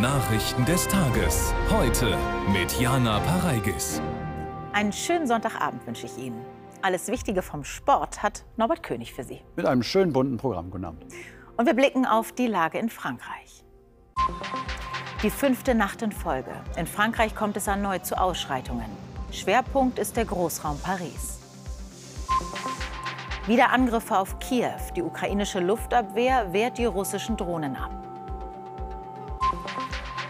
Nachrichten des Tages. Heute mit Jana Pareigis. Einen schönen Sonntagabend wünsche ich Ihnen. Alles Wichtige vom Sport hat Norbert König für Sie. Mit einem schönen bunten Programm, guten Abend. Und wir blicken auf die Lage in Frankreich. Die fünfte Nacht in Folge. In Frankreich kommt es erneut zu Ausschreitungen. Schwerpunkt ist der Großraum Paris. Wieder Angriffe auf Kiew. Die ukrainische Luftabwehr wehrt die russischen Drohnen ab.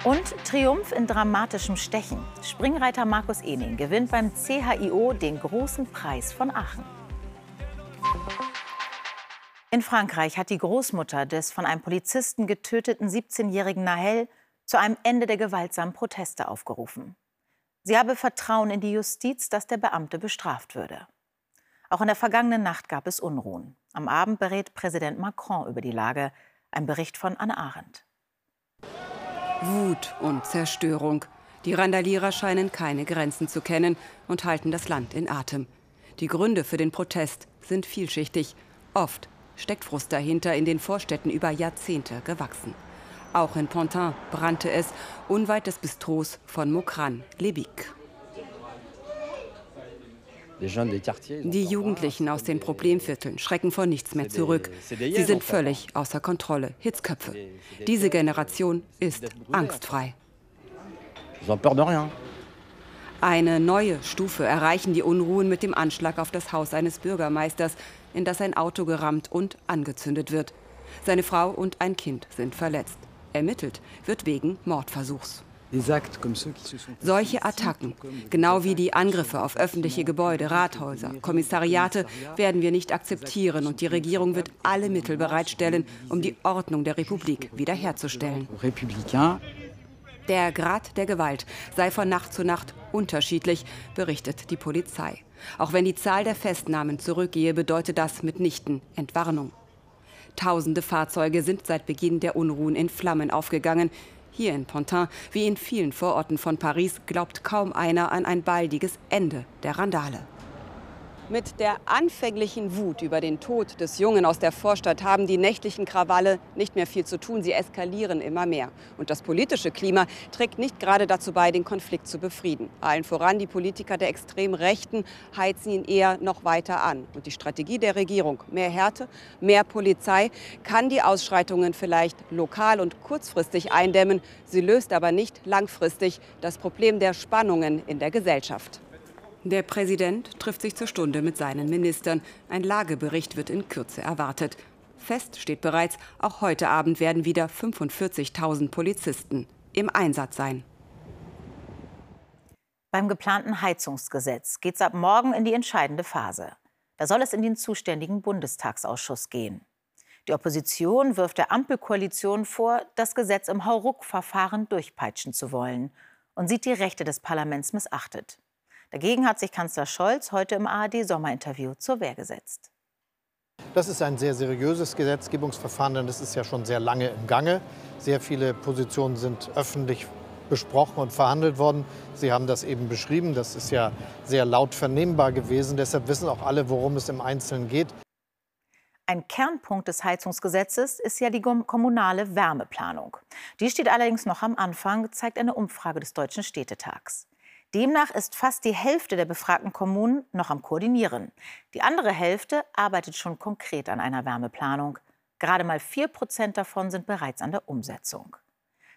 Und Triumph in dramatischem Stechen. Springreiter Markus Ening gewinnt beim CHIO den großen Preis von Aachen. In Frankreich hat die Großmutter des von einem Polizisten getöteten 17-jährigen Nahel zu einem Ende der gewaltsamen Proteste aufgerufen. Sie habe Vertrauen in die Justiz, dass der Beamte bestraft würde. Auch in der vergangenen Nacht gab es Unruhen. Am Abend berät Präsident Macron über die Lage. Ein Bericht von Anne Arendt. Wut und Zerstörung. Die Randalierer scheinen keine Grenzen zu kennen und halten das Land in Atem. Die Gründe für den Protest sind vielschichtig. Oft steckt Frust dahinter, in den Vorstädten über Jahrzehnte gewachsen. Auch in Pontin brannte es, unweit des Bistros von Mokran, Lebik. Die Jugendlichen aus den Problemvierteln schrecken vor nichts mehr zurück. Sie sind völlig außer Kontrolle, Hitzköpfe. Diese Generation ist angstfrei. Eine neue Stufe erreichen die Unruhen mit dem Anschlag auf das Haus eines Bürgermeisters, in das ein Auto gerammt und angezündet wird. Seine Frau und ein Kind sind verletzt. Ermittelt wird wegen Mordversuchs. Solche Attacken, genau wie die Angriffe auf öffentliche Gebäude, Rathäuser, Kommissariate, werden wir nicht akzeptieren und die Regierung wird alle Mittel bereitstellen, um die Ordnung der Republik wiederherzustellen. Der Grad der Gewalt sei von Nacht zu Nacht unterschiedlich, berichtet die Polizei. Auch wenn die Zahl der Festnahmen zurückgehe, bedeutet das mitnichten Entwarnung. Tausende Fahrzeuge sind seit Beginn der Unruhen in Flammen aufgegangen. Hier in Pontin, wie in vielen Vororten von Paris, glaubt kaum einer an ein baldiges Ende der Randale. Mit der anfänglichen Wut über den Tod des Jungen aus der Vorstadt haben die nächtlichen Krawalle nicht mehr viel zu tun. Sie eskalieren immer mehr. Und das politische Klima trägt nicht gerade dazu bei, den Konflikt zu befrieden. Allen voran die Politiker der extremen Rechten heizen ihn eher noch weiter an. Und die Strategie der Regierung, mehr Härte, mehr Polizei, kann die Ausschreitungen vielleicht lokal und kurzfristig eindämmen. Sie löst aber nicht langfristig das Problem der Spannungen in der Gesellschaft. Der Präsident trifft sich zur Stunde mit seinen Ministern. Ein Lagebericht wird in Kürze erwartet. Fest steht bereits, auch heute Abend werden wieder 45.000 Polizisten im Einsatz sein. Beim geplanten Heizungsgesetz geht es ab morgen in die entscheidende Phase. Da soll es in den zuständigen Bundestagsausschuss gehen. Die Opposition wirft der Ampelkoalition vor, das Gesetz im Hauruck-Verfahren durchpeitschen zu wollen und sieht die Rechte des Parlaments missachtet. Dagegen hat sich Kanzler Scholz heute im ARD-Sommerinterview zur Wehr gesetzt. Das ist ein sehr seriöses Gesetzgebungsverfahren, denn das ist ja schon sehr lange im Gange. Sehr viele Positionen sind öffentlich besprochen und verhandelt worden. Sie haben das eben beschrieben. Das ist ja sehr laut vernehmbar gewesen. Deshalb wissen auch alle, worum es im Einzelnen geht. Ein Kernpunkt des Heizungsgesetzes ist ja die kommunale Wärmeplanung. Die steht allerdings noch am Anfang, zeigt eine Umfrage des Deutschen Städtetags. Demnach ist fast die Hälfte der befragten Kommunen noch am Koordinieren. Die andere Hälfte arbeitet schon konkret an einer Wärmeplanung. Gerade mal 4 Prozent davon sind bereits an der Umsetzung.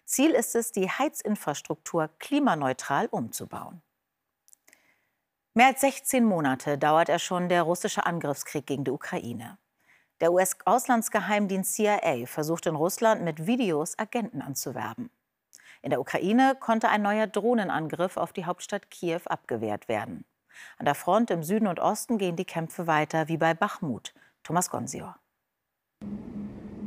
Ziel ist es, die Heizinfrastruktur klimaneutral umzubauen. Mehr als 16 Monate dauert er schon der russische Angriffskrieg gegen die Ukraine. Der US-Auslandsgeheimdienst CIA versucht in Russland mit Videos Agenten anzuwerben. In der Ukraine konnte ein neuer Drohnenangriff auf die Hauptstadt Kiew abgewehrt werden. An der Front im Süden und Osten gehen die Kämpfe weiter wie bei Bachmut. Thomas Gonsior.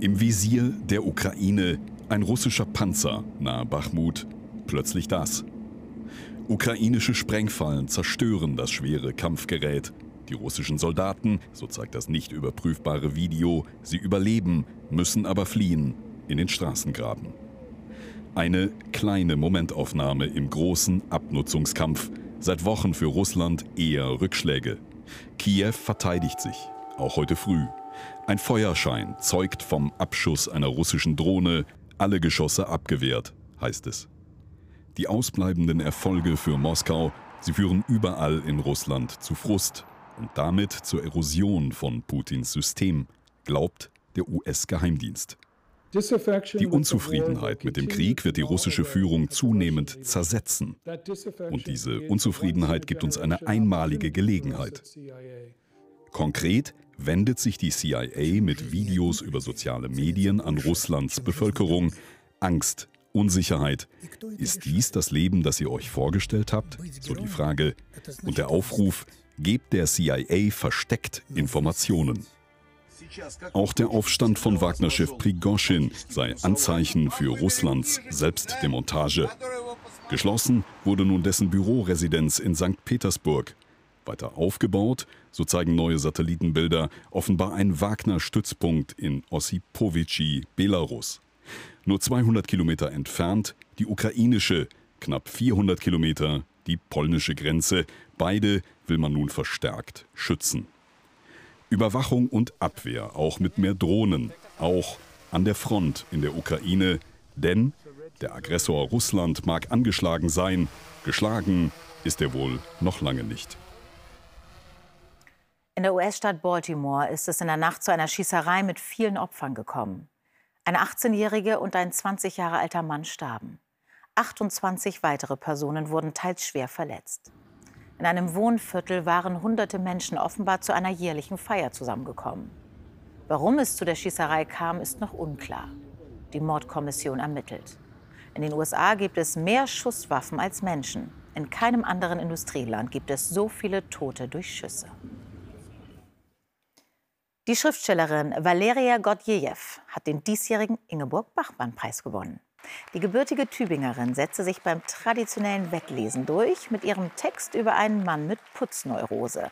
Im Visier der Ukraine ein russischer Panzer nahe Bachmut. Plötzlich das. Ukrainische Sprengfallen zerstören das schwere Kampfgerät. Die russischen Soldaten, so zeigt das nicht überprüfbare Video, sie überleben, müssen aber fliehen in den Straßengraben. Eine kleine Momentaufnahme im großen Abnutzungskampf. Seit Wochen für Russland eher Rückschläge. Kiew verteidigt sich, auch heute früh. Ein Feuerschein zeugt vom Abschuss einer russischen Drohne, alle Geschosse abgewehrt, heißt es. Die ausbleibenden Erfolge für Moskau, sie führen überall in Russland zu Frust und damit zur Erosion von Putins System, glaubt der US-Geheimdienst. Die Unzufriedenheit mit dem Krieg wird die russische Führung zunehmend zersetzen. Und diese Unzufriedenheit gibt uns eine einmalige Gelegenheit. Konkret wendet sich die CIA mit Videos über soziale Medien an Russlands Bevölkerung. Angst, Unsicherheit. Ist dies das Leben, das ihr euch vorgestellt habt? So die Frage. Und der Aufruf, gebt der CIA versteckt Informationen. Auch der Aufstand von Wagner-Chef Prigoschin sei Anzeichen für Russlands Selbstdemontage. Geschlossen wurde nun dessen Büroresidenz in St. Petersburg. Weiter aufgebaut, so zeigen neue Satellitenbilder, offenbar ein Wagner-Stützpunkt in Ossipovici, Belarus. Nur 200 Kilometer entfernt die ukrainische, knapp 400 Kilometer die polnische Grenze. Beide will man nun verstärkt schützen. Überwachung und Abwehr, auch mit mehr Drohnen, auch an der Front in der Ukraine. Denn der Aggressor Russland mag angeschlagen sein, geschlagen ist er wohl noch lange nicht. In der US-Stadt Baltimore ist es in der Nacht zu einer Schießerei mit vielen Opfern gekommen. Eine 18-jährige und ein 20 Jahre alter Mann starben. 28 weitere Personen wurden teils schwer verletzt. In einem Wohnviertel waren hunderte Menschen offenbar zu einer jährlichen Feier zusammengekommen. Warum es zu der Schießerei kam, ist noch unklar. Die Mordkommission ermittelt. In den USA gibt es mehr Schusswaffen als Menschen. In keinem anderen Industrieland gibt es so viele Tote durch Schüsse. Die Schriftstellerin Valeria Gordjejew hat den diesjährigen Ingeborg-Bachmann-Preis gewonnen. Die gebürtige Tübingerin setzte sich beim traditionellen Weglesen durch mit ihrem Text über einen Mann mit Putzneurose.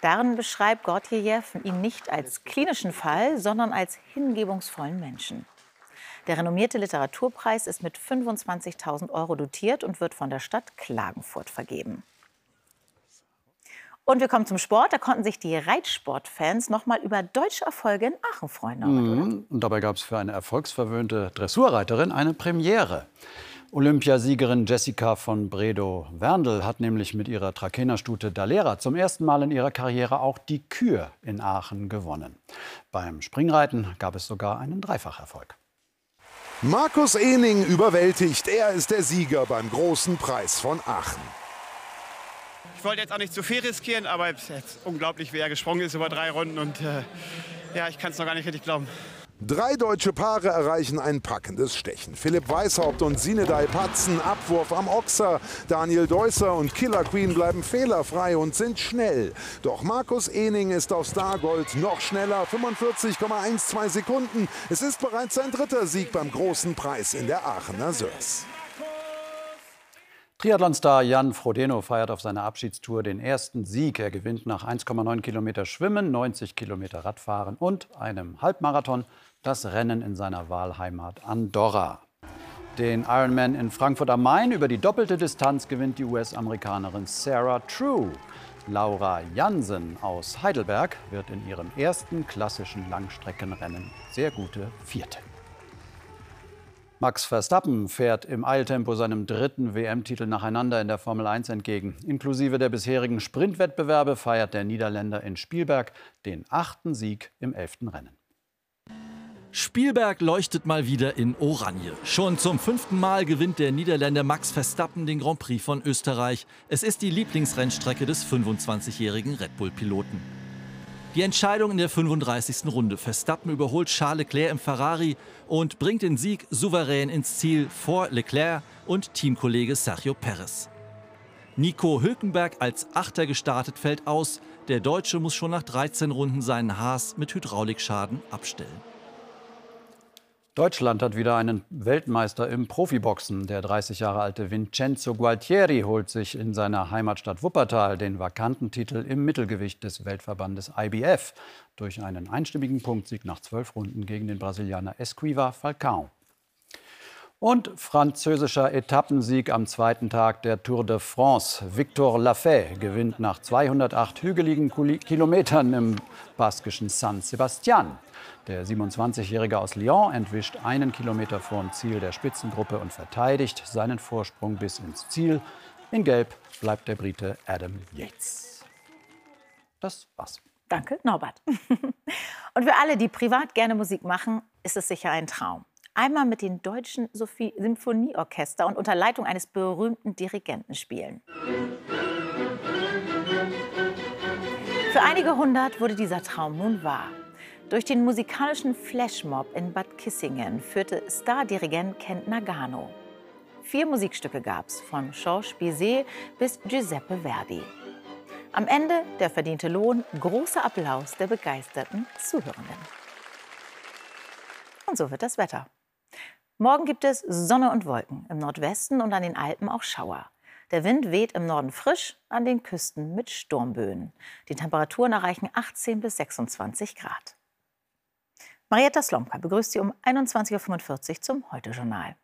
Darin beschreibt Gordjejew ihn nicht als klinischen Fall, sondern als hingebungsvollen Menschen. Der renommierte Literaturpreis ist mit 25.000 Euro dotiert und wird von der Stadt Klagenfurt vergeben. Und wir kommen zum Sport. Da konnten sich die Reitsportfans noch mal über deutsche Erfolge in Aachen freuen. Mhm. Und dabei gab es für eine erfolgsverwöhnte Dressurreiterin eine Premiere. Olympiasiegerin Jessica von Bredow-Werndl hat nämlich mit ihrer Trakenerstute Dalera zum ersten Mal in ihrer Karriere auch die Kür in Aachen gewonnen. Beim Springreiten gab es sogar einen Dreifacherfolg. Markus Ening überwältigt. Er ist der Sieger beim großen Preis von Aachen. Ich wollte jetzt auch nicht zu viel riskieren, aber es ist unglaublich, wie er gesprungen ist über drei Runden. Und äh, ja, ich kann es noch gar nicht richtig glauben. Drei deutsche Paare erreichen ein packendes Stechen. Philipp Weishaupt und Sinedai Patzen, Abwurf am Ochser. Daniel Deusser und Killer Queen bleiben fehlerfrei und sind schnell. Doch Markus Ening ist auf Stargold noch schneller, 45,12 Sekunden. Es ist bereits sein dritter Sieg beim großen Preis in der Aachener Sörs. Triathlonstar Jan Frodeno feiert auf seiner Abschiedstour den ersten Sieg. Er gewinnt nach 1,9 Kilometer Schwimmen, 90 Kilometer Radfahren und einem Halbmarathon das Rennen in seiner Wahlheimat Andorra. Den Ironman in Frankfurt am Main über die doppelte Distanz gewinnt die US-Amerikanerin Sarah True. Laura Jansen aus Heidelberg wird in ihrem ersten klassischen Langstreckenrennen sehr gute Vierte. Max Verstappen fährt im Eiltempo seinem dritten WM-Titel nacheinander in der Formel 1 entgegen. Inklusive der bisherigen Sprintwettbewerbe feiert der Niederländer in Spielberg den achten Sieg im elften Rennen. Spielberg leuchtet mal wieder in Oranje. Schon zum fünften Mal gewinnt der Niederländer Max Verstappen den Grand Prix von Österreich. Es ist die Lieblingsrennstrecke des 25-jährigen Red Bull-Piloten. Die Entscheidung in der 35. Runde. Verstappen überholt Charles Leclerc im Ferrari und bringt den Sieg souverän ins Ziel vor Leclerc und Teamkollege Sergio Perez. Nico Hülkenberg als Achter gestartet fällt aus. Der Deutsche muss schon nach 13 Runden seinen Haas mit Hydraulikschaden abstellen. Deutschland hat wieder einen Weltmeister im Profiboxen. Der 30 Jahre alte Vincenzo Gualtieri holt sich in seiner Heimatstadt Wuppertal den vakanten Titel im Mittelgewicht des Weltverbandes IBF durch einen einstimmigen Punktsieg nach zwölf Runden gegen den Brasilianer Esquiva Falcão. Und französischer Etappensieg am zweiten Tag der Tour de France. Victor Lafay gewinnt nach 208 hügeligen Kilometern im baskischen San Sebastian. Der 27-Jährige aus Lyon entwischt einen Kilometer vor dem Ziel der Spitzengruppe und verteidigt seinen Vorsprung bis ins Ziel. In Gelb bleibt der Brite Adam Yates. Das war's. Danke, Norbert. Und für alle, die privat gerne Musik machen, ist es sicher ein Traum. Einmal mit dem Deutschen Symphonieorchester und unter Leitung eines berühmten Dirigenten spielen. Für einige hundert wurde dieser Traum nun wahr. Durch den musikalischen Flashmob in Bad Kissingen führte Stardirigent Kent Nagano. Vier Musikstücke gab es, von Georges Bizet bis Giuseppe Verdi. Am Ende der verdiente Lohn, großer Applaus der begeisterten Zuhörenden. Und so wird das Wetter. Morgen gibt es Sonne und Wolken, im Nordwesten und an den Alpen auch Schauer. Der Wind weht im Norden frisch, an den Küsten mit Sturmböen. Die Temperaturen erreichen 18 bis 26 Grad. Marietta Slomka begrüßt Sie um 21.45 Uhr zum Heute-Journal.